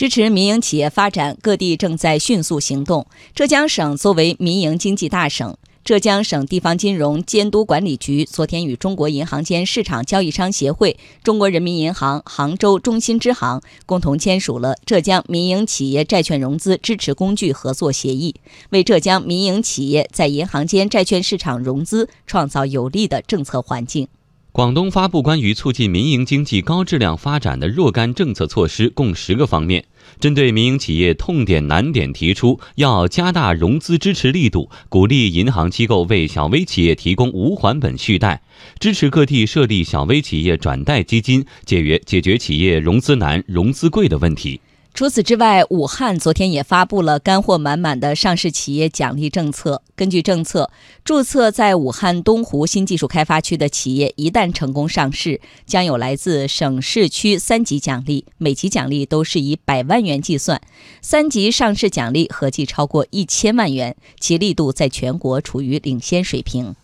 支持民营企业发展，各地正在迅速行动。浙江省作为民营经济大省，浙江省地方金融监督管理局昨天与中国银行间市场交易商协会、中国人民银行杭州中心支行共同签署了浙江民营企业债券融资支持工具合作协议，为浙江民营企业在银行间债券市场融资创造有利的政策环境。广东发布关于促进民营经济高质量发展的若干政策措施，共十个方面，针对民营企业痛点难点提出，要加大融资支持力度，鼓励银行机构为小微企业提供无还本续贷，支持各地设立小微企业转贷基金，解决解决企业融资难、融资贵的问题。除此之外，武汉昨天也发布了干货满满的上市企业奖励政策。根据政策，注册在武汉东湖新技术开发区的企业一旦成功上市，将有来自省市区三级奖励，每级奖励都是以百万元计算，三级上市奖励合计超过一千万元，其力度在全国处于领先水平。